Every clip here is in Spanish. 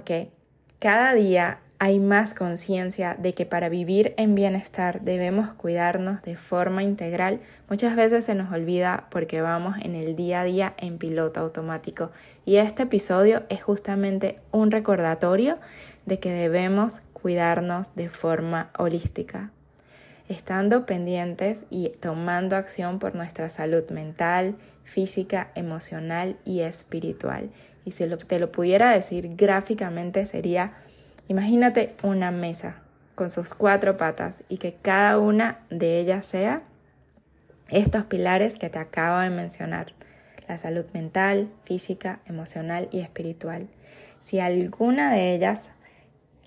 ¿ok? Cada día hay más conciencia de que para vivir en bienestar debemos cuidarnos de forma integral. Muchas veces se nos olvida porque vamos en el día a día en piloto automático y este episodio es justamente un recordatorio de que debemos cuidarnos de forma holística, estando pendientes y tomando acción por nuestra salud mental, física, emocional y espiritual. Y si te lo pudiera decir gráficamente sería, imagínate una mesa con sus cuatro patas y que cada una de ellas sea estos pilares que te acabo de mencionar, la salud mental, física, emocional y espiritual. Si alguna de ellas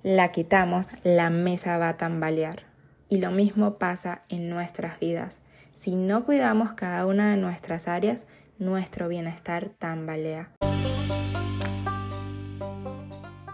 la quitamos, la mesa va a tambalear. Y lo mismo pasa en nuestras vidas. Si no cuidamos cada una de nuestras áreas, nuestro bienestar tambalea.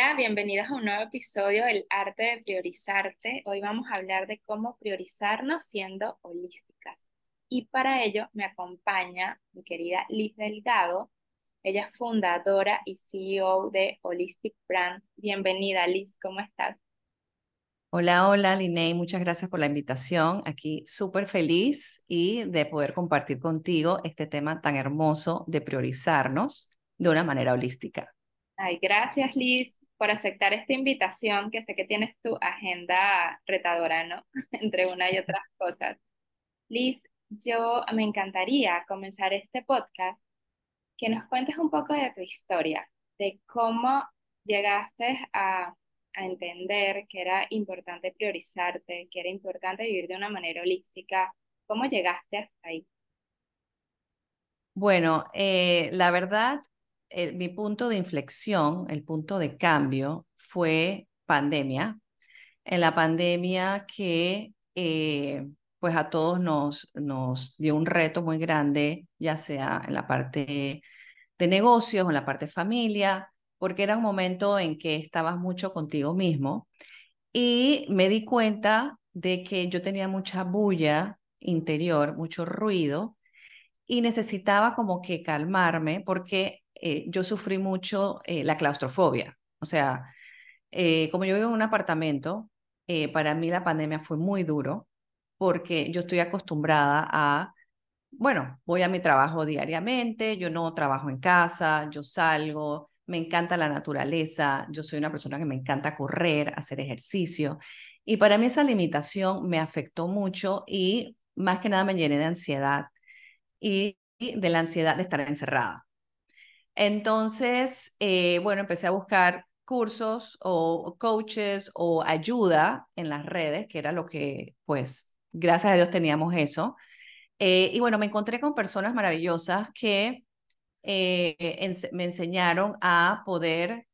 Hola, bienvenidas a un nuevo episodio del arte de priorizarte. Hoy vamos a hablar de cómo priorizarnos siendo holísticas. Y para ello me acompaña mi querida Liz Delgado. Ella es fundadora y CEO de Holistic Brand. Bienvenida Liz, ¿cómo estás? Hola, hola, Linney, muchas gracias por la invitación. Aquí súper feliz y de poder compartir contigo este tema tan hermoso de priorizarnos de una manera holística. Ay, gracias Liz por aceptar esta invitación, que sé que tienes tu agenda retadora, ¿no? Entre una y otras cosas. Liz, yo me encantaría comenzar este podcast que nos cuentes un poco de tu historia, de cómo llegaste a a entender que era importante priorizarte, que era importante vivir de una manera holística. ¿Cómo llegaste hasta ahí? Bueno, eh, la verdad, mi punto de inflexión, el punto de cambio fue pandemia. En la pandemia que eh, pues a todos nos, nos dio un reto muy grande, ya sea en la parte de negocios o en la parte de familia, porque era un momento en que estabas mucho contigo mismo y me di cuenta de que yo tenía mucha bulla interior, mucho ruido y necesitaba como que calmarme porque eh, yo sufrí mucho eh, la claustrofobia. O sea, eh, como yo vivo en un apartamento, para mí la pandemia fue muy duro porque yo estoy acostumbrada a, bueno, voy a mi trabajo diariamente, yo no trabajo en casa, yo salgo, me encanta la naturaleza, yo soy una persona que me encanta correr, hacer ejercicio. Y para mí esa limitación me afectó mucho y más que nada me llené de ansiedad y de la ansiedad de estar encerrada. Entonces, eh, bueno, empecé a buscar cursos o coaches o ayuda en las redes, que era lo que, pues, gracias a Dios teníamos eso. Eh, y bueno, me encontré con personas maravillosas que eh, me enseñaron a poder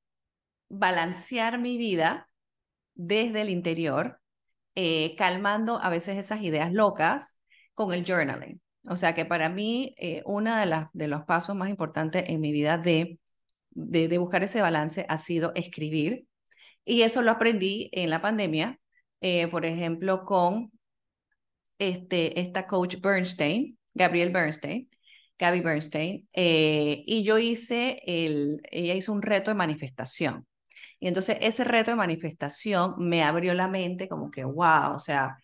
balancear mi vida desde el interior, calmando a veces esas ideas locas con el journaling. O sea que para mí, eh, uno de, las, de los pasos más importantes en mi vida de, de, buscar ese balance ha sido escribir. Y eso lo aprendí en la pandemia, por ejemplo, con este, esta coach Bernstein, Gabriel Bernstein, Gaby Bernstein, eh, y yo hice, el, ella hizo un reto de manifestación. Y entonces ese reto de manifestación me abrió la mente como que, wow, o sea,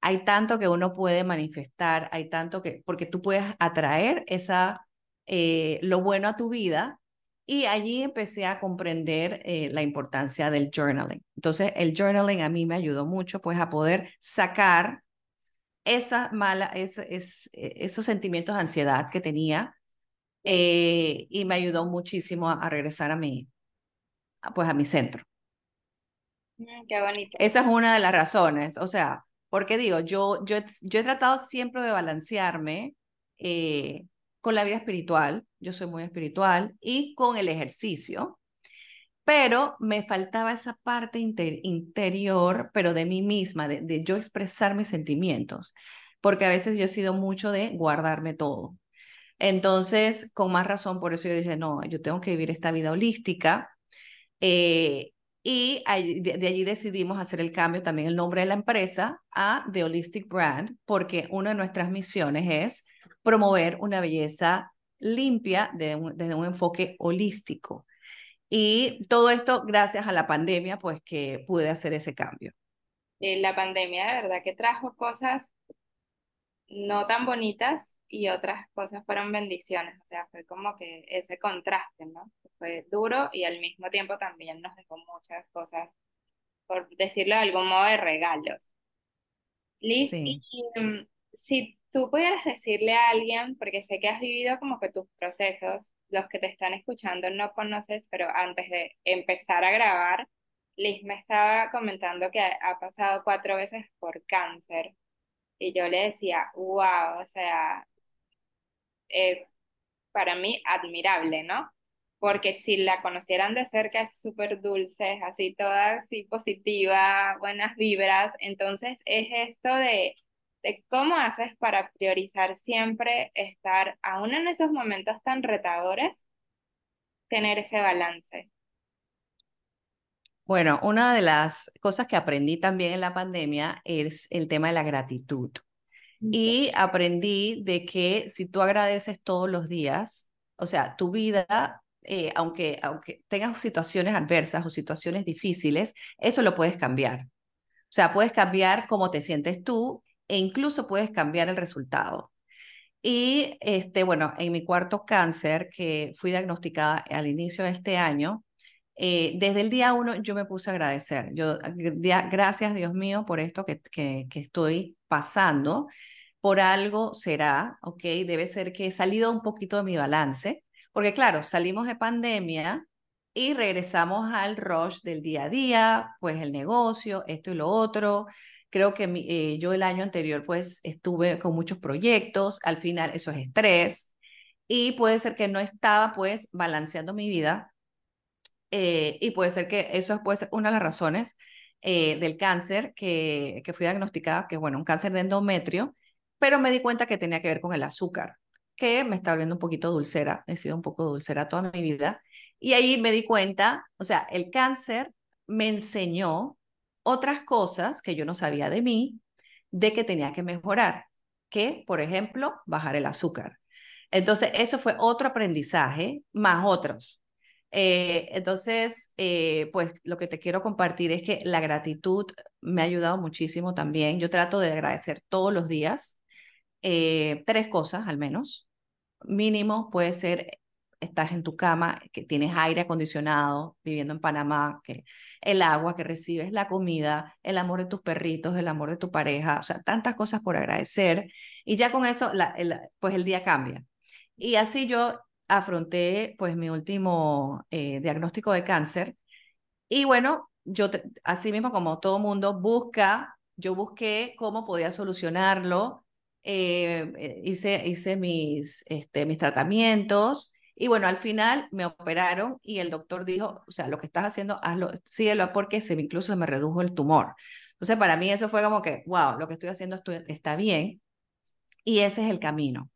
hay tanto que uno puede manifestar, hay tanto que, porque tú puedes atraer esa, eh, lo bueno a tu vida. Y allí empecé a comprender eh, la importancia del journaling. Entonces, el journaling a mí me ayudó mucho, pues, a poder sacar esa mala, es, es, e, esos sentimientos de ansiedad que tenía eh, y me ayudó muchísimo a, regresar a mi, pues a mi centro. Mm, qué bonito. Esa es una de las razones, o sea, porque digo, yo, yo, yo he tratado siempre de balancearme, eh, con la vida espiritual, yo soy muy espiritual, y con el ejercicio, pero me faltaba esa parte interior, pero de mí misma, de, de yo expresar mis sentimientos, porque a veces yo he sido mucho de guardarme todo. Entonces, con más razón, por eso yo dije, no, yo tengo que vivir esta vida holística. Eh, y de, allí decidimos hacer el cambio también el nombre de la empresa a The Holistic Brand, porque una de nuestras misiones es promover una belleza limpia desde un enfoque holístico. Y todo esto gracias a la pandemia, pues que pude hacer ese cambio. Eh, la pandemia de verdad que trajo cosas no tan bonitas y otras cosas fueron bendiciones, o sea, fue como que ese contraste, ¿no? Fue duro y al mismo tiempo también nos dejó muchas cosas, por decirlo de algún modo, de regalos. Liz, mm, si tú pudieras decirle a alguien, porque sé que has vivido como que tus procesos, los que te están escuchando no conoces, pero antes de empezar a grabar, Liz me estaba comentando que ha pasado cuatro veces por cáncer. Y yo le decía, wow, o sea, es para mí admirable, ¿no? Porque si la conocieran de cerca es súper dulce, así toda así positiva, buenas vibras. Entonces es esto de, de cómo haces para priorizar siempre estar, aún en esos momentos tan retadores, tener ese balance. Bueno, una de las cosas que aprendí también en la pandemia es el tema de la gratitud. Y aprendí de que si tú agradeces todos los días, o sea, tu vida, eh, aunque, aunque tengas situaciones adversas o situaciones difíciles, eso lo puedes cambiar. O sea, puedes cambiar cómo te sientes tú e incluso puedes cambiar el resultado. Y este, bueno, en mi cuarto cáncer, que fui diagnosticada al inicio de este año, eh, desde el día uno yo me puse a agradecer. Yo, gracias Dios mío por esto que, que, que estoy pasando. Por algo será, ¿ok? Debe ser que he salido un poquito de mi balance, porque claro, salimos de pandemia y regresamos al rush del día a día, pues el negocio, esto y lo otro. Creo que eh, yo el año anterior pues estuve con muchos proyectos, al final eso es estrés y puede ser que no estaba pues balanceando mi vida eh, y puede ser que eso puede ser una de las razones eh, del cáncer que, que fui diagnosticada, que bueno, un cáncer de endometrio, pero me di cuenta que tenía que ver con el azúcar, que me está volviendo un poquito dulcera, he sido un poco dulcera toda mi vida, y ahí me di cuenta, o sea, el cáncer me enseñó otras cosas que yo no sabía de mí, de que tenía que mejorar, que, por ejemplo, bajar el azúcar. Entonces, eso fue otro aprendizaje, más otros. Eh, entonces, eh, pues lo que te quiero compartir es que la gratitud me ha ayudado muchísimo también. Yo trato de agradecer todos los días eh, tres cosas al menos. Mínimo puede ser estás en tu cama, que tienes aire acondicionado, viviendo en Panamá, que el agua que recibes, la comida, el amor de tus perritos, el amor de tu pareja, o sea, tantas cosas por agradecer. Y ya con eso, pues el día cambia. Y así yo afronté pues mi último eh, diagnóstico de cáncer. Y bueno, yo así mismo como todo mundo busca, yo busqué cómo podía solucionarlo, eh, eh, hice, hice mis, este, mis tratamientos y bueno, al final me operaron y el doctor dijo, o sea, lo que estás haciendo, hazlo, síguelo porque se, incluso me redujo el tumor. Entonces, para mí eso fue como que, wow, lo que estoy haciendo está bien y ese es el camino.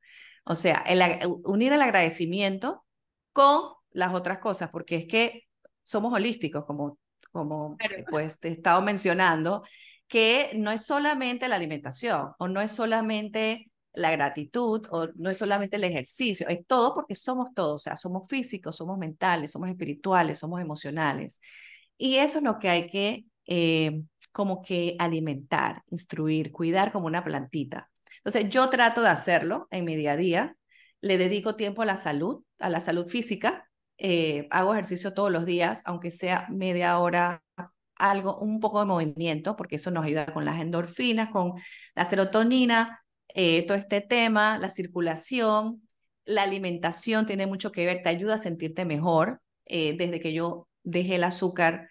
O sea, el, unir el agradecimiento con las otras cosas, porque es que somos holísticos, como, como pues te he estado mencionando, que no es solamente la alimentación o no es solamente la gratitud o no es solamente el ejercicio, es todo porque somos todos, o sea, somos físicos, somos mentales, somos espirituales, somos emocionales. Y eso es lo que hay que eh, como que alimentar, instruir, cuidar como una plantita. Entonces, yo trato de hacerlo en mi día a día. Le dedico tiempo a la salud, a la salud física. Eh, hago ejercicio todos los días, aunque sea media hora, algo, un poco de movimiento, porque eso nos ayuda con las endorfinas, con la serotonina, eh, todo este tema, la circulación, la alimentación tiene mucho que ver, te ayuda a sentirte mejor. Eh, desde que yo dejé el azúcar,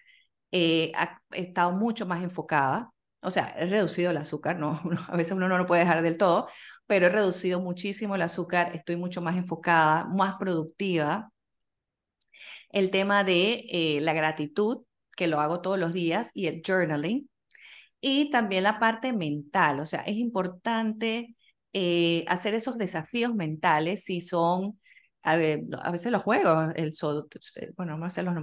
he estado mucho más enfocada, O sea, he reducido el azúcar, no, a veces uno no lo puede dejar del todo, pero he reducido muchísimo el azúcar, estoy mucho más enfocada, más productiva. El tema de eh, la gratitud, que lo hago todos los días, y el journaling. Y también la parte mental, o sea, es importante eh, hacer esos desafíos mentales si son, a, veces los juegos, el, bueno, vamos a los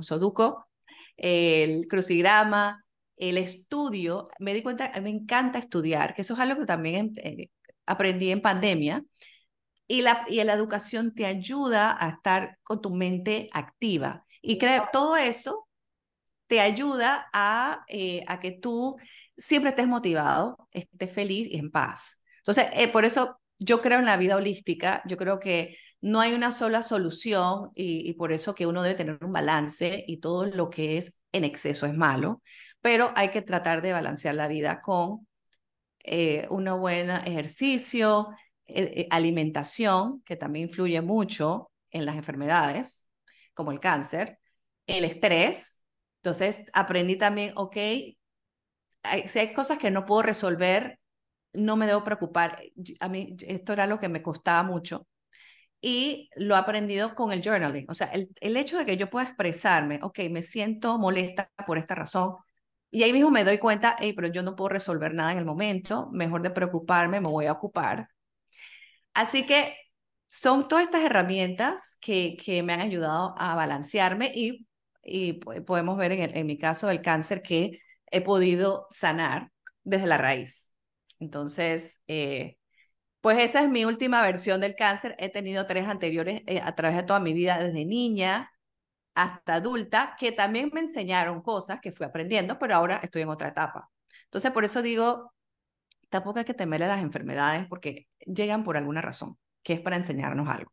el crucigrama, el estudio, me di cuenta, me encanta estudiar, que eso es algo que también eh, aprendí en pandemia, y la, y la educación te ayuda a estar con tu mente activa. Y creo, todo eso te ayuda a, eh, a que tú siempre estés motivado, estés feliz y en paz. Entonces, eh, por eso yo creo en la vida holística, yo creo que no hay una sola solución y, y, por eso que uno debe tener un balance y todo lo que es en exceso es malo, pero hay que tratar de balancear la vida con eh, un buen ejercicio, eh, eh, alimentación, que también influye mucho en las enfermedades, como el cáncer, el estrés. Entonces, aprendí también, ok, si hay cosas que no puedo resolver, no me debo preocupar. A mí esto era lo que me costaba mucho y lo he aprendido con el journaling. O sea, el, el hecho de que yo pueda expresarme, ok, me siento molesta por esta razón, y ahí mismo me doy cuenta, hey, pero yo no puedo resolver nada en el momento, mejor de preocuparme, me voy a ocupar. Así que son todas estas herramientas que, que me han ayudado a balancearme y, y podemos ver en, en mi caso del cáncer que he podido sanar desde la raíz. Entonces, eh, pues esa es mi última versión del cáncer. He tenido tres anteriores eh, a través de toda mi vida, desde niña, hasta adulta, que también me enseñaron cosas que fui aprendiendo, pero ahora estoy en otra etapa. Entonces, por eso digo, tampoco hay que temerle a las enfermedades porque llegan por alguna razón, que es para enseñarnos algo.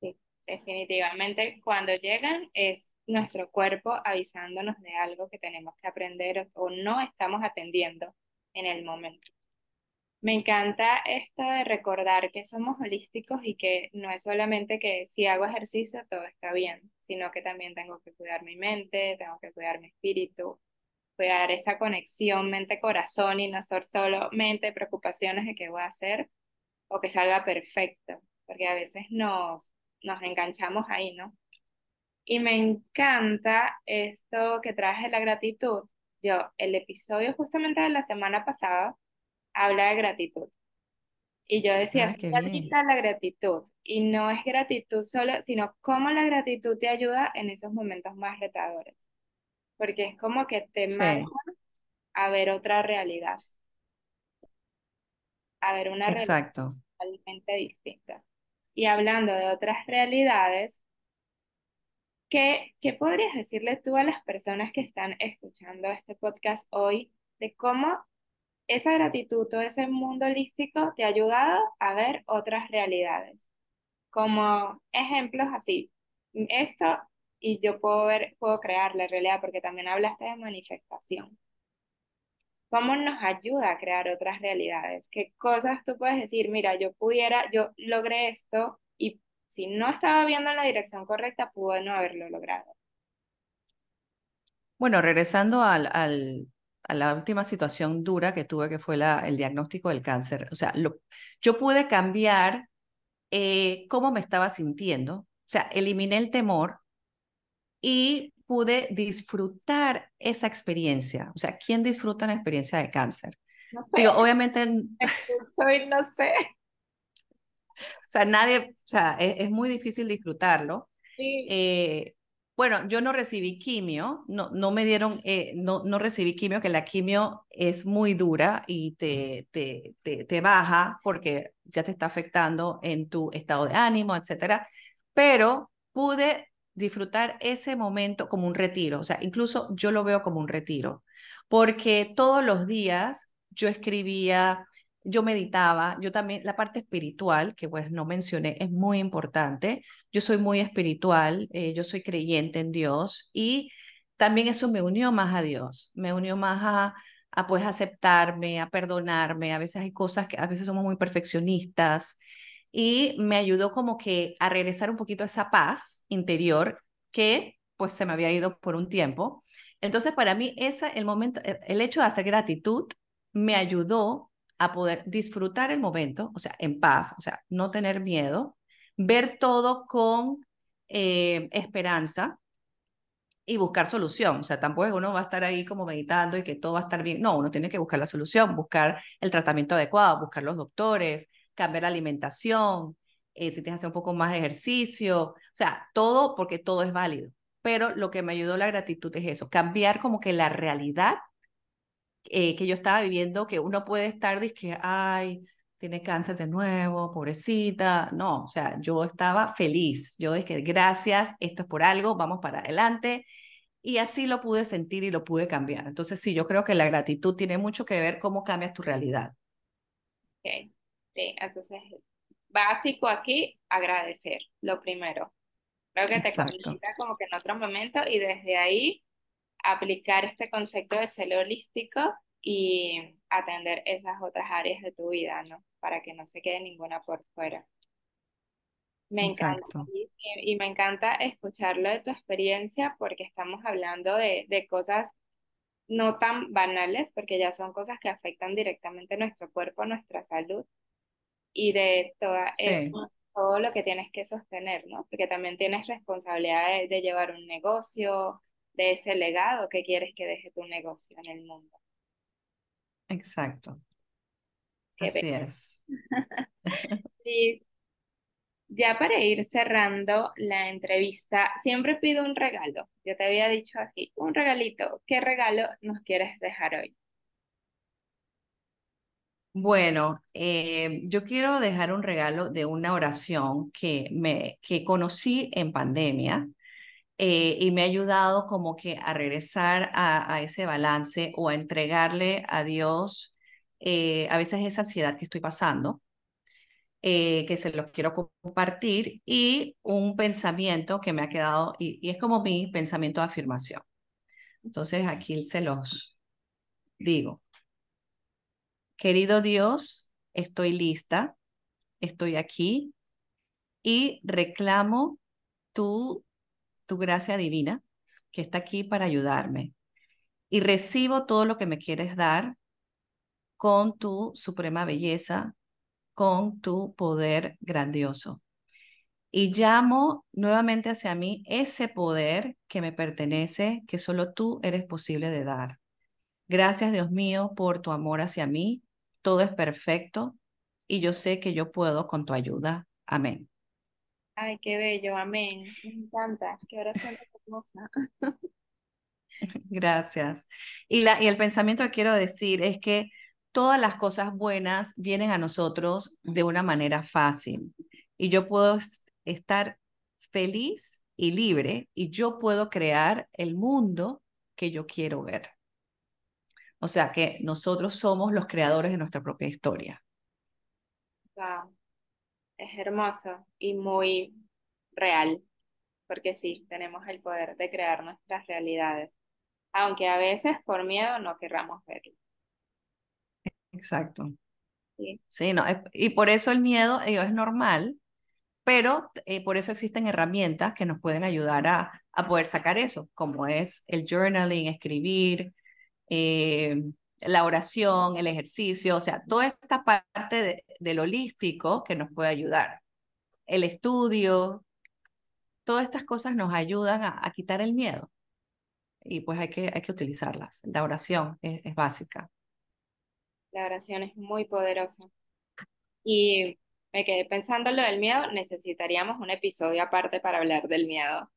Sí, definitivamente cuando llegan es nuestro cuerpo avisándonos de algo que tenemos que aprender o no estamos atendiendo en el momento. Me encanta esto de recordar que somos holísticos y que no es solamente que si hago ejercicio todo está bien, sino que también tengo que cuidar mi mente, tengo que cuidar mi espíritu, cuidar esa conexión mente-corazón y no ser solo mente, preocupaciones de qué voy a hacer o que salga perfecto, porque a veces nos, nos enganchamos ahí, ¿no? Y me encanta esto que traje la gratitud. Yo, el episodio justamente de la semana pasada, habla de gratitud. Y yo decía, es la gratitud. Y no es gratitud solo, sino cómo la gratitud te ayuda en esos momentos más retadores. Porque es como que te manda a ver otra realidad. A ver una realidad totalmente distinta. Y hablando de otras realidades, ¿qué, ¿qué podrías decirle tú a las personas que están escuchando este podcast hoy de cómo esa gratitud o ese mundo holístico te ha ayudado a ver otras realidades. Como ejemplos así, esto y yo puedo ver, puedo crear la realidad porque también hablaste de manifestación. ¿Cómo nos ayuda a crear otras realidades? ¿Qué cosas tú puedes decir? Mira, yo pudiera, yo logré esto y si no estaba viendo en la dirección correcta, pude no haberlo logrado. Bueno, regresando al, al, a la última situación dura que tuve, que fue la, el diagnóstico del cáncer. O sea, lo, yo pude cambiar eh, cómo me estaba sintiendo. O sea, eliminé el temor y pude disfrutar esa experiencia. O sea, ¿quién disfruta una experiencia de cáncer? No sé. Digo, obviamente... Soy, no sé. O sea, nadie, o sea, es, es muy difícil disfrutarlo. Sí. Eh, bueno, yo no recibí quimio, no, no me dieron, eh, no, no recibí quimio, que la quimio es muy dura y te, te, te, te, baja porque ya te está afectando en tu estado de ánimo, etcétera. Pero pude disfrutar ese momento como un retiro, o sea, incluso yo lo veo como un retiro, porque todos los días yo escribía, yo meditaba, yo también, la parte espiritual, que pues no mencioné, es muy importante. Yo soy muy espiritual, eh, yo soy creyente en Dios y también eso me unió más a Dios, me unió más a, a pues aceptarme, a perdonarme. A veces hay cosas que a veces somos muy perfeccionistas y me ayudó como que a regresar un poquito a esa paz interior que pues se me había ido por un tiempo. Entonces para mí esa el momento el hecho de hacer gratitud me ayudó a poder disfrutar el momento, o sea, en paz, o sea, no tener miedo, ver todo con eh, esperanza y buscar solución. O sea, tampoco uno va a estar ahí como meditando y que todo va a estar bien. No, uno tiene que buscar la solución, buscar el tratamiento adecuado, buscar los doctores, cambiar la alimentación, eh, si tienes que hacer un poco más de ejercicio, o sea, todo porque todo es válido. Pero lo que me ayudó la gratitud es eso, cambiar como que la realidad eh, que yo estaba viviendo, que uno puede estar, que, ay, tiene cáncer de nuevo, pobrecita. No, o sea, yo estaba feliz. Yo dije, gracias, esto es por algo, vamos para adelante. Y así lo pude sentir y lo pude cambiar. Entonces, sí, yo creo que la gratitud tiene mucho que ver cómo cambias tu realidad. Ok, sí, entonces, básico aquí, agradecer, lo primero. Creo que te conecta como que en otro momento y desde ahí aplicar este concepto de ser holístico y atender esas otras áreas de tu vida, ¿no? Para que no se quede ninguna por fuera. Me encanta. Y, me encanta escucharlo de tu experiencia porque estamos hablando de, de cosas no tan banales, porque ya son cosas que afectan directamente nuestro cuerpo, nuestra salud y de toda, todo lo que tienes que sostener, ¿no? Porque también tienes responsabilidad de, de llevar un negocio, de ese legado que quieres que deje tu negocio en el mundo. Exacto. Así es. y ya para ir cerrando la entrevista, siempre pido un regalo. Yo te había dicho aquí, un regalito. ¿Qué regalo nos quieres dejar hoy? Bueno, eh, yo quiero dejar un regalo de una oración que, me, que conocí en pandemia eh, y me ha ayudado como que a regresar a, ese balance o a entregarle a Dios eh, a veces esa ansiedad que estoy pasando, eh, que se los quiero compartir y un pensamiento que me ha quedado y, y es como mi pensamiento de afirmación. Entonces aquí se los digo. Querido Dios, estoy lista, estoy aquí y reclamo tu tu gracia divina que está aquí para ayudarme. Y recibo todo lo que me quieres dar con tu suprema belleza, con tu poder grandioso. Y llamo nuevamente hacia mí ese poder que me pertenece, que solo tú eres posible de dar. Gracias, Dios mío, por tu amor hacia mí. Todo es perfecto y yo sé que yo puedo con tu ayuda. Amén. Ay, qué bello, amén. Me encanta, qué oración hermosa. Gracias. Y, la, y el pensamiento que quiero decir es que todas las cosas buenas vienen a nosotros de una manera fácil. Y yo puedo estar feliz y libre y yo puedo crear el mundo que yo quiero ver. O sea que nosotros somos los creadores de nuestra propia historia. Wow es hermoso y muy real, porque sí, tenemos el poder de crear nuestras realidades, aunque a veces por miedo no querramos verlo. Exacto. Sí, sí no, y por eso el miedo es normal, pero eh, por eso existen herramientas que nos pueden ayudar a, a poder sacar eso, como es el journaling, escribir, eh, la oración, el ejercicio, o sea, toda esta parte de, del holístico que nos puede ayudar. El estudio, todas estas cosas nos ayudan a, quitar el miedo. Y pues hay que, hay que utilizarlas. La oración es, es básica. La oración es muy poderosa. Y me quedé pensando lo del miedo, necesitaríamos un episodio aparte para hablar del miedo.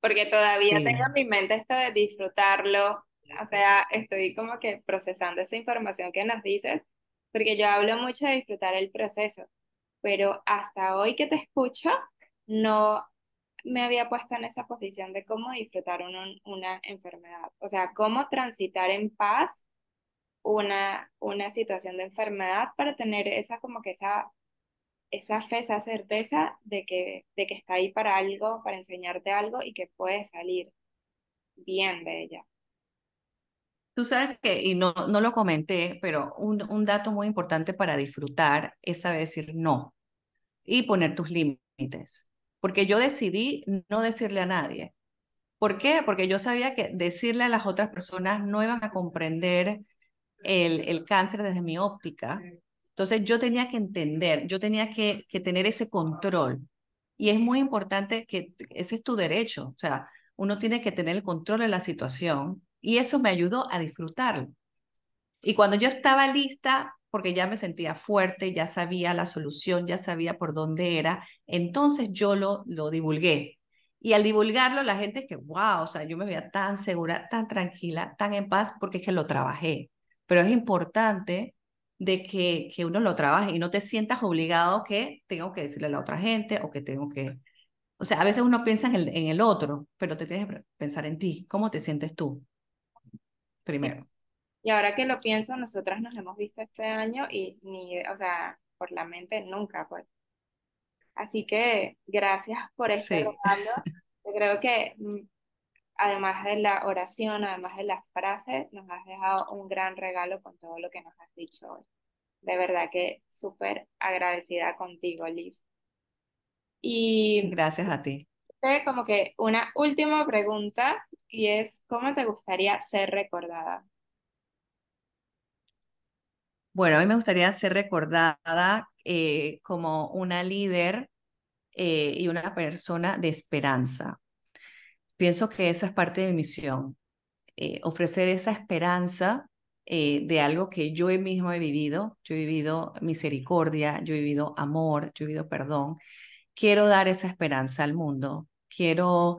Porque todavía tengo en mi mente esto de disfrutarlo, o sea, estoy como que procesando esa información que nos dices, porque yo hablo mucho de disfrutar el proceso, pero hasta hoy que te escucho, no me había puesto en esa posición de cómo disfrutar una enfermedad, o sea, cómo transitar en paz una, una situación de enfermedad para tener esa como que esa, esa fe, esa certeza de que, de que está ahí para algo, para enseñarte algo y que puedes salir bien de ella. Tú sabes que, y no, no lo comenté, pero un, un dato muy importante para disfrutar es saber decir no y poner tus límites. Porque yo decidí no decirle a nadie. ¿Por qué? Porque yo sabía que decirle a las otras personas no iban a comprender el, el cáncer desde mi óptica. Entonces yo tenía que entender, yo tenía que, que tener ese control. Y es muy importante que ese es tu derecho. O sea, uno tiene que tener el control de la situación y eso me ayudó a disfrutarlo. Y cuando yo estaba lista, porque ya me sentía fuerte, ya sabía la solución, ya sabía por dónde era, entonces yo lo, lo divulgué. Y al divulgarlo, la gente es que, wow, o sea, yo me veía tan segura, tan tranquila, tan en paz, porque es que lo trabajé. Pero es importante de que, que uno lo trabaje y no te sientas obligado que tengo que decirle a la otra gente o que tengo que... O sea, a veces uno piensa en el, en el otro, pero te tienes que pensar en ti. ¿Cómo te sientes tú? Primero. Y ahora que lo pienso, nosotras nos hemos visto este año y ni, o sea, por la mente nunca, pues. Así que gracias por este regalo. Yo creo que mm, además de la oración, además de las frases, nos has dejado un gran regalo con todo lo que nos has dicho hoy. De verdad que súper agradecida contigo, Liz. Y gracias a ti. Como que una última pregunta y es, ¿cómo te gustaría ser recordada? Bueno, a mí me gustaría ser recordada eh, como una líder eh, y una persona de esperanza. Pienso que esa es parte de mi misión, eh, ofrecer esa esperanza de algo que yo mismo he vivido. Yo he vivido misericordia, yo he vivido amor, yo he vivido perdón. Quiero dar esa esperanza al mundo. Quiero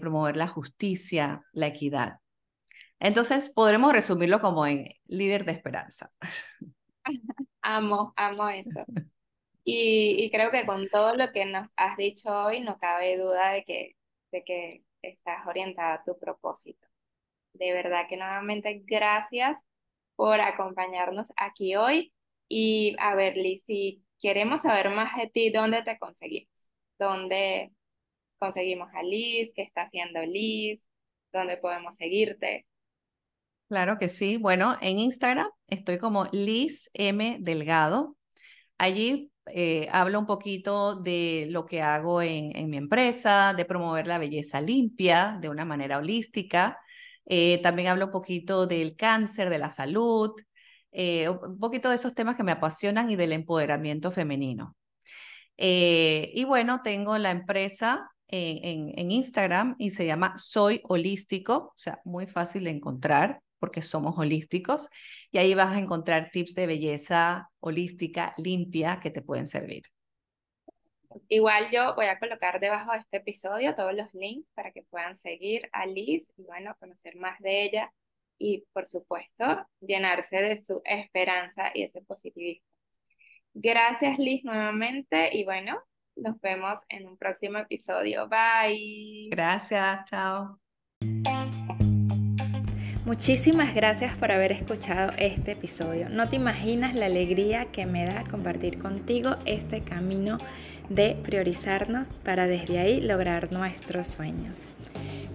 promover la justicia, la equidad. Entonces, podremos resumirlo como en líder de esperanza. Amo, amo eso. Y, creo que con todo lo que nos has dicho hoy, no cabe duda de que, de que estás orientada a tu propósito. De verdad que nuevamente gracias por acompañarnos aquí hoy. Y a ver, Liz, si queremos saber más de ti, ¿dónde te conseguimos? ¿Dónde conseguimos a Liz? ¿Qué está haciendo Liz? ¿Dónde podemos seguirte? Claro que sí. Bueno, en Instagram estoy como Liz M. Delgado. Allí eh, hablo un poquito de lo que hago en, mi empresa, de promover la belleza limpia de una manera holística. Eh, también hablo un poquito del cáncer, de la salud, eh, un poquito de esos temas que me apasionan y del empoderamiento femenino. y bueno, tengo la empresa en, Instagram y se llama Soy Holístico, o sea, muy fácil de encontrar porque somos holísticos y ahí vas a encontrar tips de belleza holística limpia que te pueden servir. Igual yo voy a colocar debajo de este episodio todos los links para que puedan seguir a Liz y bueno, conocer más de ella y por supuesto llenarse de su esperanza y ese positivismo. Gracias Liz nuevamente y bueno, nos vemos en un próximo episodio. Bye. Gracias, chao. Muchísimas gracias por haber escuchado este episodio. No te imaginas la alegría que me da compartir contigo este camino de priorizarnos para desde ahí lograr nuestros sueños.